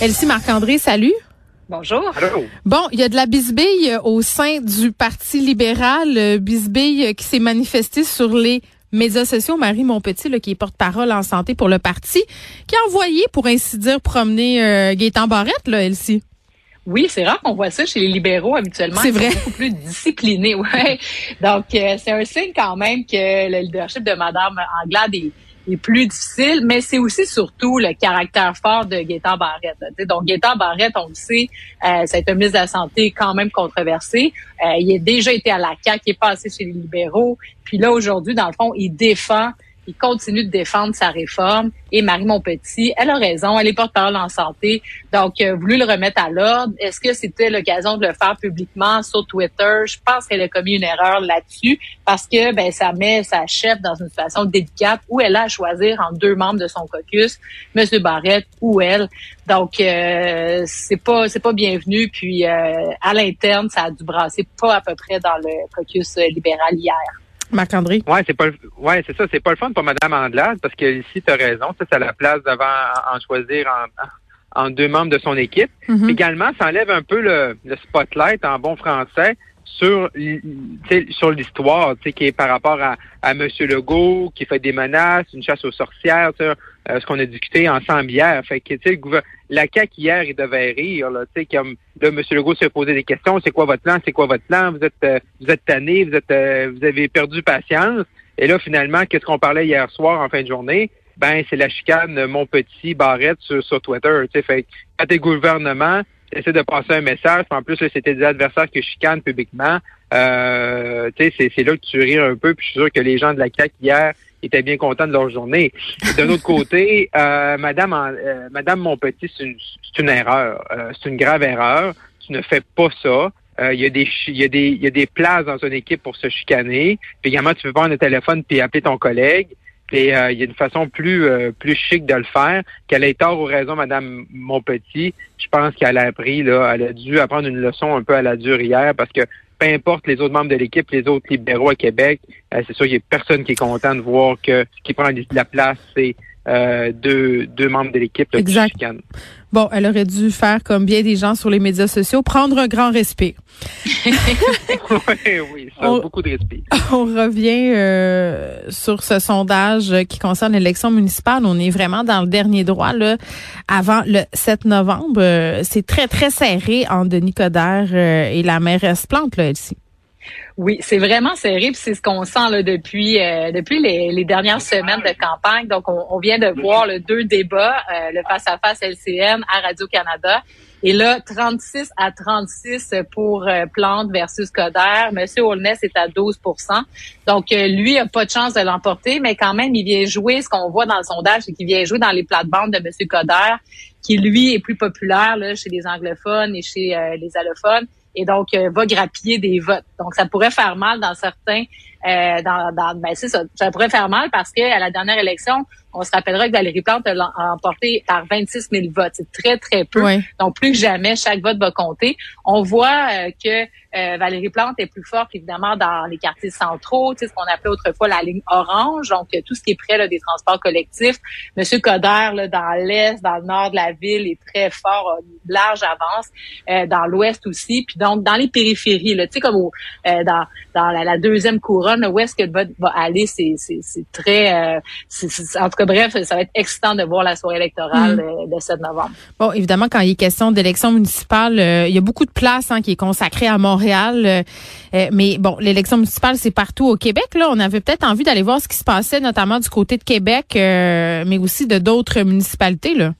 Elsie Marc-André, salut. Bonjour. Bon, il y a de la bisbille au sein du Parti libéral, euh, bisbille qui s'est manifestée sur les médias sociaux. Marie Monpetit, là, qui est porte-parole en santé pour le parti, qui a envoyé, pour ainsi dire, promener euh, Gaétan Barrette, là, Elsie. Oui, c'est rare qu'on voit ça chez les libéraux habituellement. C'est vrai. beaucoup plus disciplinés, ouais. Donc, euh, c'est un signe quand même que le leadership de Madame Anglade est est plus difficile, mais c'est aussi surtout le caractère fort de Gaétan Barrette. Donc, Gaétan Barrette, on le sait, euh, un ministre de la Santé quand même controversé. Euh, il a déjà été à la CAQ, il est passé chez les libéraux. Puis là, aujourd'hui, dans le fond, il défend il continue de défendre sa réforme. Et Marie Montpetit, elle a raison, elle est porte-parole en santé, donc euh, voulu le remettre à l'ordre. Est-ce que c'était l'occasion de le faire publiquement sur Twitter? Je pense qu'elle a commis une erreur là-dessus parce que ben ça met sa chef dans une situation délicate où elle a à choisir entre deux membres de son caucus, M. Barrette ou elle. Donc euh, c'est pas c'est pas bienvenu. Puis euh, à l'interne, ça a dû brasser pas à peu près dans le caucus libéral hier. Marc-André? Ouais, c'est pas ouais, c'est ça, c'est pas le fun pour Mme Andelade parce que ici, tu as raison, ça, c'est la place devant en choisir en, en, deux membres de son équipe. Mm-hmm. Également, ça enlève un peu le, le spotlight en bon français sur sur l'histoire, qui est par rapport à, à M. Legault, qui fait des menaces, une chasse aux sorcières, ce qu'on a discuté ensemble hier. Fait que, la CAQ hier, il devait rire, là, comme là, M. Legault s'est posé des questions, c'est quoi votre plan, c'est quoi votre plan, vous êtes euh, vous êtes tanné, vous êtes euh, vous avez perdu patience. Et là, finalement, qu'est-ce qu'on parlait hier soir en fin de journée? Ben, c'est la chicane mon petit Barrette sur, sur Twitter. Fait quand t'es gouvernement, essaie de passer un message. En plus, c'était des adversaires que je chicane publiquement. Euh, c'est, c'est là que tu rires un peu. Puis je suis sûr que les gens de la CAQ hier étaient bien contents de leur journée. D'un autre côté, euh, Madame, euh, Madame Monpetit, c'est une, une erreur. Euh, c'est une grave erreur. Tu ne fais pas ça. Euh, il y, a des, y, a des, y a des places dans une équipe pour se chicaner. Puis également, tu peux prendre le téléphone puis appeler ton collègue. Euh, il y a une façon plus plus chic de le faire. Qu'elle ait tort ou raison, Madame Monpetit, je pense qu'elle a appris, là, elle a dû apprendre une leçon un peu à la dure hier parce que peu importe les autres membres de l'équipe, les autres libéraux à Québec, euh, c'est sûr qu'il n'y a personne qui est content de voir que ce qui prend la place, c'est euh, deux, deux membres de l'équipe. Exact. Bon, elle aurait dû faire comme bien des gens sur les médias sociaux, prendre un grand respect. oui, oui, ça, on, beaucoup de respect. On revient euh, sur ce sondage qui concerne l'élection municipale. On est vraiment dans le dernier droit là, avant le 7 novembre. Euh, c'est très très serré entre Denis Coderre euh, et la mairesse Plante là ici. Oui, c'est vraiment serré, c'est ce qu'on sent là, depuis euh, depuis les, dernières semaines de campagne. Donc, on, vient de voir le deux débats, euh, le face-à-face LCN à Radio-Canada. Et là, 36 à 36 pour euh, Plante versus Coder. Monsieur Holness est à 12% Donc, lui a pas de chance de l'emporter, mais quand même, il vient jouer, ce qu'on voit dans le sondage, c'est qu'il vient jouer dans les plates-bandes de Monsieur Coder, qui, lui, est plus populaire là, chez les anglophones et chez les allophones et donc euh, va grappiller des votes. Donc ça pourrait faire mal dans certains euh, dans, dans ben c'est ça, ça pourrait faire mal parce que à la dernière élection, on se rappellera que Valérie Plante a emporté par 26 000 votes. C'est très, très peu. Donc, plus que jamais, chaque vote va compter. On voit euh, que euh, Valérie Plante est plus forte, évidemment, dans les quartiers centraux, tu sais, ce qu'on appelait autrefois la ligne orange, donc euh, tout ce qui est près là, des transports collectifs. Monsieur Coder, là, dans l'est, dans le nord de la ville, est très fort, a une large avance, dans l'ouest aussi. Puis donc, dans les périphéries, là, tu sais, comme au, dans, dans la, deuxième couronne, où est-ce que le vote va aller, c'est très... c'est en tout bref, ça va être excitant de voir la soirée électorale mm. de 7 novembre. Bon, évidemment, quand il est question d'élection municipale, euh, il y a beaucoup de place hein, qui est consacrée à Montréal. Euh, euh, mais bon, l'élection municipale, c'est partout au Québec. Là, on avait peut-être envie d'aller voir ce qui se passait, notamment du côté de Québec, mais aussi de d'autres municipalités. Là.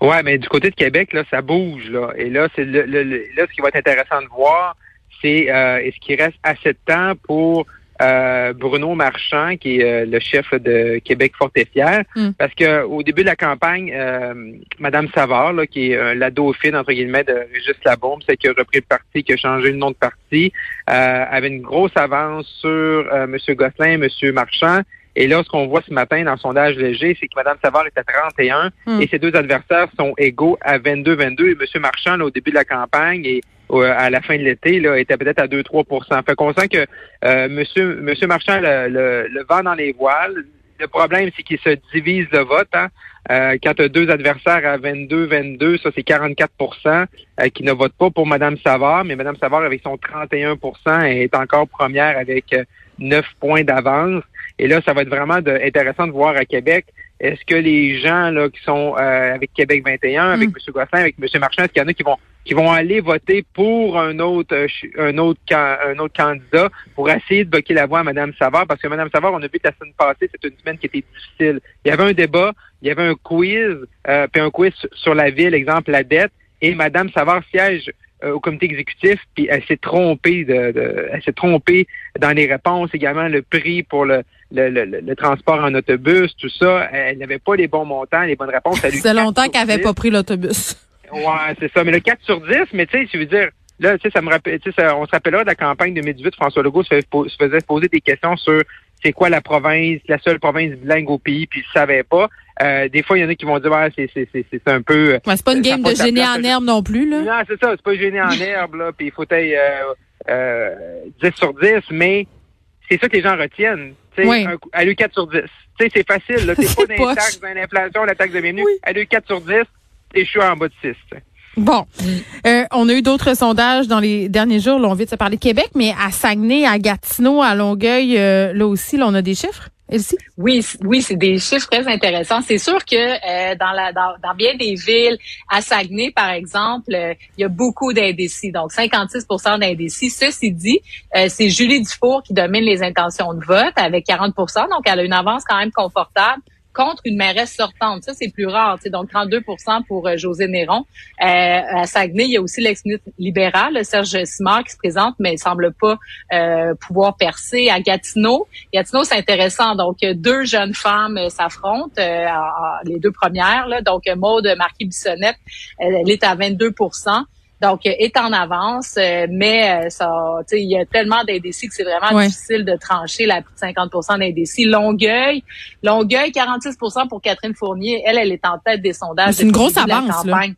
Ouais, mais du côté de Québec, là, ça bouge. Là. Et là, c'est le, là, ce qui va être intéressant de voir, c'est est-ce qu'il reste assez de temps pour euh, Bruno Marchand, qui est euh, le chef de Québec Fort et Fier, hmm. parce que au début de la campagne, euh, Madame Savard, là, qui est la dauphine entre guillemets de Régis Labombe, celle qui a repris le parti, qui a changé le nom de parti, avait une grosse avance sur Monsieur Gosselin, Monsieur Marchand. Et là, ce qu'on voit ce matin dans le sondage léger, c'est que Mme Savard est à 31 hmm. et ses deux adversaires sont égaux à 22-22. Et M. Marchand, là, au début de la campagne, et à la fin de l'été, là, était peut-être à 2-3% Fait qu'on sent que euh, monsieur, monsieur Marchand le, le, vent dans les voiles. Le problème, c'est qu'il se divise le vote. Hein. Euh, quand tu as deux adversaires à 22-22, ça c'est 44% euh, qui ne votent pas pour Mme Savard, mais Mme Savard avec son 31% est encore première avec 9 euh, points d'avance. Et là, ça va être vraiment intéressant de voir à Québec est-ce que les gens là qui sont euh, avec Québec 21, avec M. Gosselin, avec M. Marchand, est-ce qu'il y en a qui vont qui vont aller voter pour un autre euh, un autre un autre candidat pour essayer de bloquer la voie à Mme Savard? Parce que Mme Savard, on a vu que la semaine passée, c'était une semaine qui était difficile. Il y avait un débat, il y avait un quiz, euh, puis un quiz sur la ville, exemple la dette, et Mme Savard siège au comité exécutif, puis elle s'est trompée de, de elle s'est trompée dans les réponses, également le prix pour le le, le, transport en autobus, tout ça. Elle n'avait pas les bons montants, les bonnes réponses. C'est longtemps qu'elle n'avait pas pris l'autobus. Ouais, c'est ça. Mais le 4 sur 10, mais tu sais, je veux dire, là, tu sais, ça me rappelle, tu sais, on se rappellera de la campagne de 2018, François Legault se, faisait poser des questions sur c'est quoi la province, la seule province bilingue au pays, puis il ne savait pas. Euh, des fois, il y en a qui vont dire ouais, c'est c'est c'est un peu. Ouais, c'est pas une game de génie en herbe non plus là. Non, c'est ça, c'est pas génie en herbe là, puis il faut être euh, euh, 10 sur 10, mais c'est ça que les gens retiennent. Oui. Un, eu 4 sur 10. c'est facile. C'est pas des taxes, dans l'inflation, la taxe de bienvenue. Oui. Eu 4 sur 10 et je suis en bas de 6. Bon, euh, on a eu d'autres sondages dans les derniers jours. Là, on vient de se parler de Québec, mais à Saguenay, à Gatineau, à Longueuil, euh, là aussi, là, on a des chiffres. Elsie? Oui, oui, c'est des chiffres très intéressants. C'est sûr que euh, dans, la, dans, dans, bien des villes, à Saguenay, par exemple, euh, il y a beaucoup d'indécis, donc 56% d'indécis. Ceci dit, euh, c'est Julie Dufour qui domine les intentions de vote avec 40% donc elle a une avance quand même confortable contre une mairesse sortante. Ça, c'est plus rare. Donc, 32% pour euh, José Néron. Euh, à Saguenay, il y a aussi l'ex-ministre libéral, Serge Simard, qui se présente, mais il semble pas euh, pouvoir percer. À Gatineau, Gatineau, c'est intéressant. Donc, deux jeunes femmes s'affrontent, les deux premières. Là. Donc, Maude Marquis-Bissonnette, elle, est à 22 donc, est en avance, euh, mais euh, ça, il y a tellement d'indécis que c'est vraiment difficile de trancher la 50% d'indécis. Longueuil, Longueuil, 46% pour Catherine Fournier. Elle, elle est en tête des sondages. C'est une grosse avance. Là.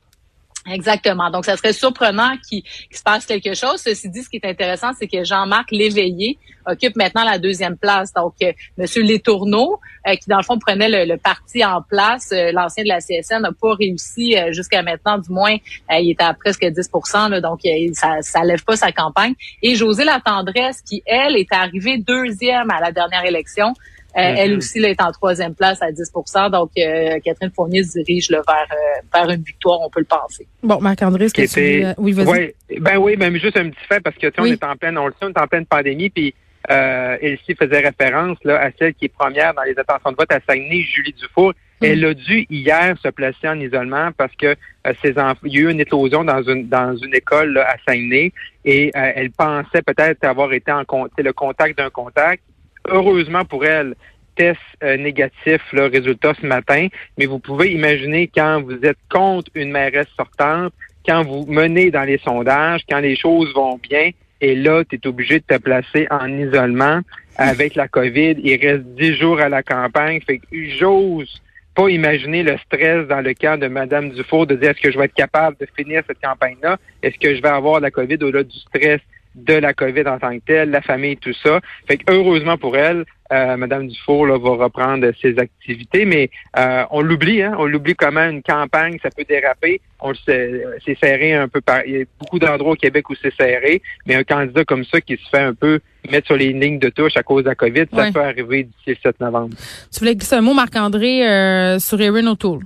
Exactement. Donc, ça serait surprenant qu'il se passe quelque chose. Ceci dit, ce qui est intéressant, c'est que Jean-Marc Léveillé occupe maintenant la deuxième place. Donc, euh, Monsieur Letourneau, euh, qui dans le fond prenait le, parti en place, euh, l'ancien de la CSN, n'a pas réussi jusqu'à maintenant, du moins, il était à presque 10% là, donc ça, ça lève pas sa campagne. Et José Latendresse, qui elle est arrivée deuxième à la dernière élection, euh, elle mhm. aussi là, est en troisième place à 10% Donc, euh, Catherine Fournier se dirige vers, euh, vers une victoire, on peut le penser. Bon, Marc-André, ce que tu... Oui, vas-y. ben oui, même juste un petit fait, parce que tu on est en pleine, on le sait, on est en pleine pandémie, puis euh, Elsie faisait référence là, à celle qui est première dans les attentions de vote à Saguenay, Julie Dufour. Mm. Elle a dû hier se placer en isolement parce que ses enfants, il y a eu une éclosion dans une dans une école à Saguenay et elle pensait peut-être avoir été en le contact d'un contact heureusement pour elle, test euh, négatif, le résultat ce matin, mais vous pouvez imaginer quand vous êtes contre une mairesse sortante, quand vous menez dans les sondages, quand les choses vont bien, et là, tu es obligé de te placer en isolement avec la COVID. Il reste dix jours à la campagne. Fait que j'ose pas imaginer le stress dans le cas de Mme Dufour de dire est-ce que je vais être capable de finir cette campagne-là? Est-ce que je vais avoir la COVID au-delà du stress? De la COVID en tant que telle, la famille, tout ça. Fait que heureusement pour elle, euh, Madame Dufour là, va reprendre ses activités, mais euh, on l'oublie, hein, on l'oublie comment une campagne, ça peut déraper. On le sait, c'est serré un peu par. Il y a beaucoup d'endroits au Québec où c'est serré, mais un candidat comme ça qui se fait un peu mettre sur les lignes de touche à cause de la COVID, ça peut arriver d'ici le 7 novembre. Tu voulais glisser un mot, Marc-André, euh, sur Erin O'Toole?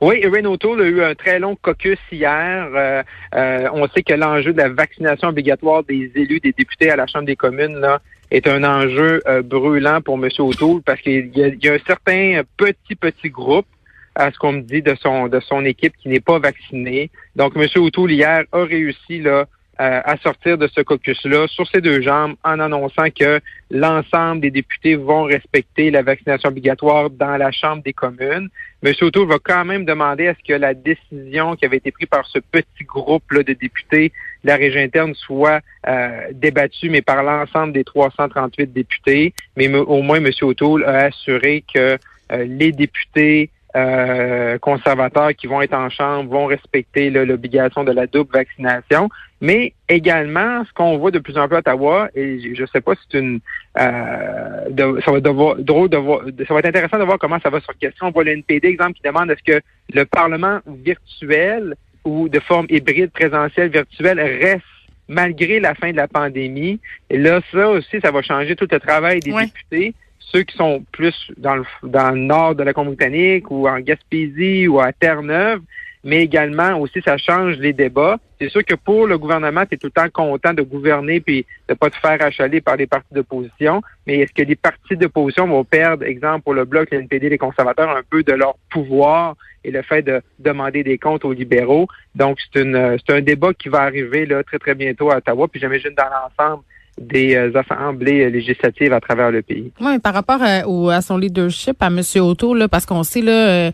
Oui, O'Toole a eu un très long caucus hier. Euh, euh, on sait que l'enjeu de la vaccination obligatoire des élus, des députés à la Chambre des communes, là, est un enjeu euh, brûlant pour M. O'Toole parce qu'il y, y, a un certain petit, petit groupe à ce qu'on me dit de son de son équipe qui n'est pas vacciné. Donc, M. O'Toole, hier, a réussi là, euh, à sortir de ce caucus-là sur ses deux jambes en annonçant que l'ensemble des députés vont respecter la vaccination obligatoire dans la Chambre des communes. M. O'Toole va quand même demander à ce que la décision qui avait été prise par ce petit groupe-là de députés de la région interne soit euh, débattue, mais par l'ensemble des 338 députés. Mais au moins, M. O'Toole a assuré que euh, les députés euh, conservateurs qui vont être en chambre vont respecter l'obligation de la double vaccination, mais également ce qu'on voit de plus en plus à Ottawa, et je ne sais pas si c'est une euh, ça va devoir, drôle de voir, ça va être intéressant de voir comment ça va sur question. On voit le NPD, exemple, qui demande est-ce que le Parlement virtuel ou de forme hybride présentielle virtuelle reste malgré la fin de la pandémie. Et là, ça aussi, ça va changer tout le travail des députés ceux qui sont plus dans le, dans le nord de la Colombie-Britannique ou en Gaspésie ou à Terre-Neuve, mais également aussi ça change les débats. C'est sûr que pour le gouvernement, es tout le temps content de gouverner puis de pas te faire achaler par les partis d'opposition, mais est-ce que les partis d'opposition vont perdre, exemple pour le Bloc, l'NPD, les conservateurs, un peu de leur pouvoir et le fait de demander des comptes aux libéraux? Donc, c'est une c'est un débat qui va arriver là très, très bientôt à Ottawa, puis j'imagine dans l'ensemble des euh, assemblées législatives à travers le pays. Oui, par rapport à, au, à son leadership, à M. Auto, là, parce qu'on sait là euh,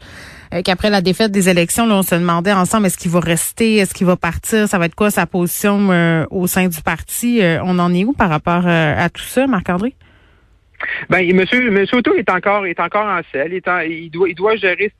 qu'après la défaite des élections, là, on se demandait ensemble est-ce qu'il va rester, est-ce qu'il va partir, ça va être quoi sa position euh, au sein du parti. on en est où par rapport à tout ça, Marc-André? Ben, monsieur, monsieur Auto est encore, est encore en selle. Il, doit, il doit gérer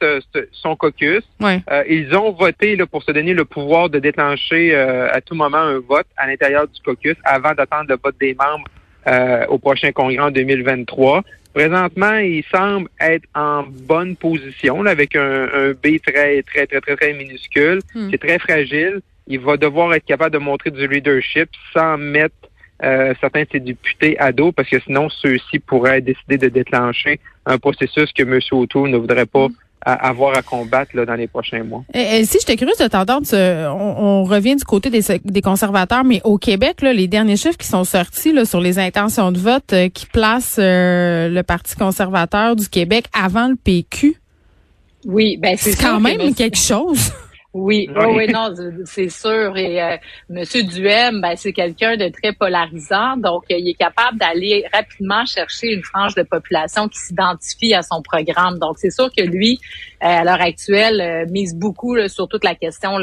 son caucus. Euh, ils ont voté là, pour se donner le pouvoir de déclencher euh, à tout moment un vote à l'intérieur du caucus avant d'attendre le vote des membres euh, au prochain congrès en 2023. Présentement, il semble être en bonne position avec un, B très, très, très, très, très minuscule. Hmm. C'est très fragile. Il va devoir être capable de montrer du leadership sans mettre euh, certains de ses députés à dos, parce que sinon, ceux-ci pourraient décider de déclencher un processus que M. O'Toole ne voudrait pas avoir à combattre là, dans les prochains mois. Et, si j'étais curieuse de t'entendre, on, revient du côté des, conservateurs, mais au Québec, là, les derniers chiffres qui sont sortis là, sur les intentions de vote euh, qui placent euh, le Parti conservateur du Québec avant le PQ. Oui, ben c'est quand même quelque chose. Oui, oui, oui, non, c'est sûr. Et euh, Monsieur Duhem, ben, c'est quelqu'un de très polarisant, donc euh, il est capable d'aller rapidement chercher une frange de population qui s'identifie à son programme. Donc c'est sûr que lui, euh, à l'heure actuelle, euh, mise beaucoup sur toute la question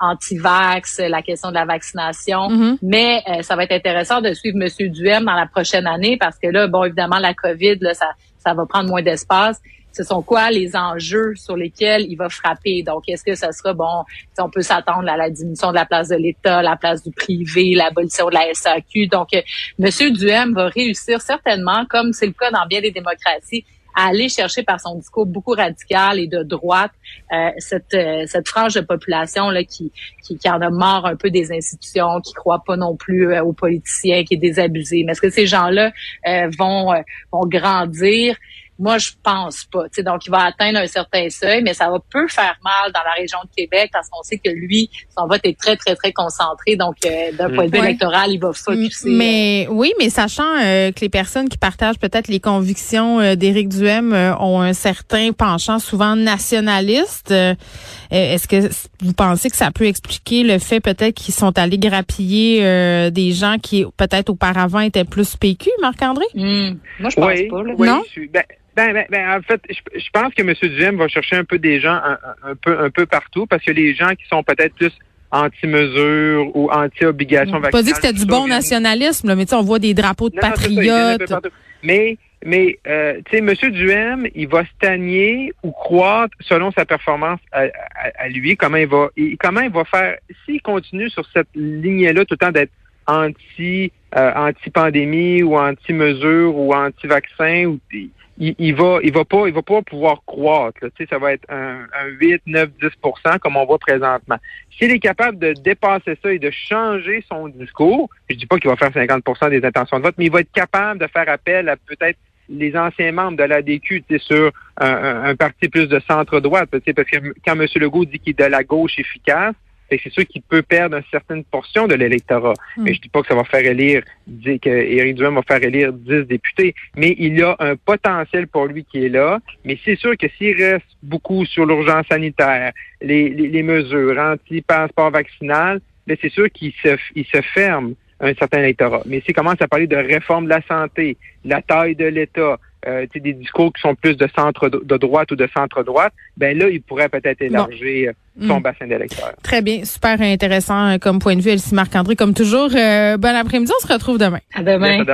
anti-vax, la question de la vaccination. Mm-hmm. Mais ça va être intéressant de suivre Monsieur Duhem dans la prochaine année parce que là, bon, évidemment, la COVID, là, ça, ça va prendre moins d'espace ce sont quoi les enjeux sur lesquels il va frapper? Donc, est-ce que ça sera, bon, on peut s'attendre à la diminution de la place de l'État, la place du privé, l'abolition de la SAQ. Donc, euh, M. Duhem va réussir certainement, comme c'est le cas dans bien des démocraties, à aller chercher par son discours beaucoup radical et de droite euh, cette, euh, cette frange de population là qui, qui, qui en a marre un peu des institutions, qui croit pas non plus aux politiciens, qui est désabusé. Mais est-ce que ces gens-là vont vont grandir? Moi, je pense pas. donc, il va atteindre un certain seuil, mais ça va peu faire mal dans la région de Québec parce qu'on sait que lui, son vote est très, très, très concentré. Donc, euh, d'un point de vue électoral, il va focuser. Mais oui, mais sachant euh, que les personnes qui partagent peut-être les convictions euh, d'Éric Duhem ont un certain penchant souvent nationaliste, est-ce que vous pensez que ça peut expliquer le fait peut-être qu'ils sont allés grappiller des gens qui peut-être auparavant étaient plus PQ, Marc-André? Hmm. Moi, je pense pas. non? Ben, ben, ben, ben, en fait, je, pense que M. Duhem va chercher un peu des gens un, peu un peu partout parce que les gens qui sont peut-être plus anti-mesures ou anti-obligation vaccinale. Pas dit que c'était du bon nationalisme, là, mais on voit des drapeaux de patriotes. mais mais euh, tu sais, M. Duhem, il va stagner ou croître selon sa performance à, lui. Comment il va, comment il va faire s'il continue sur cette lignée-là tout le temps d'être anti euh, anti-pandémie ou anti-mesures ou anti-vaccin ou il, il, va il va pas il va pas pouvoir croître. Sais, ça va être un, un 8, 9, 10 comme on voit présentement. S'il est capable de dépasser ça et de changer son discours, je dis pas qu'il va faire 50% des intentions de vote, mais il va être capable de faire appel à peut-être les anciens membres de l'ADQ sur un, un, parti plus de centre-droite, parce que quand M. Legault dit qu'il est de la gauche efficace, c'est sûr qu'il peut perdre une certaine portion de l'électorat. Hmm. Mais je dis pas que ça va faire élire, que Éric Duhem va faire élire 10 députés, mais il y a un potentiel pour lui qui est là. Mais c'est sûr que s'il reste beaucoup sur l'urgence sanitaire, les, les, mesures anti-passeport vaccinal, mais c'est sûr qu'il se, il se ferme un certain électorat. Mais s'il commence à parler de réforme de la santé, la taille de l'État, euh, des discours qui sont plus de centre de droite ou de centre droite, ben là, il pourrait peut-être élargir euh, son mm. bassin d'électeurs. Très bien, super intéressant euh, comme point de vue, Elsie Marc-André, comme toujours. bon après-midi, on se retrouve demain. À demain.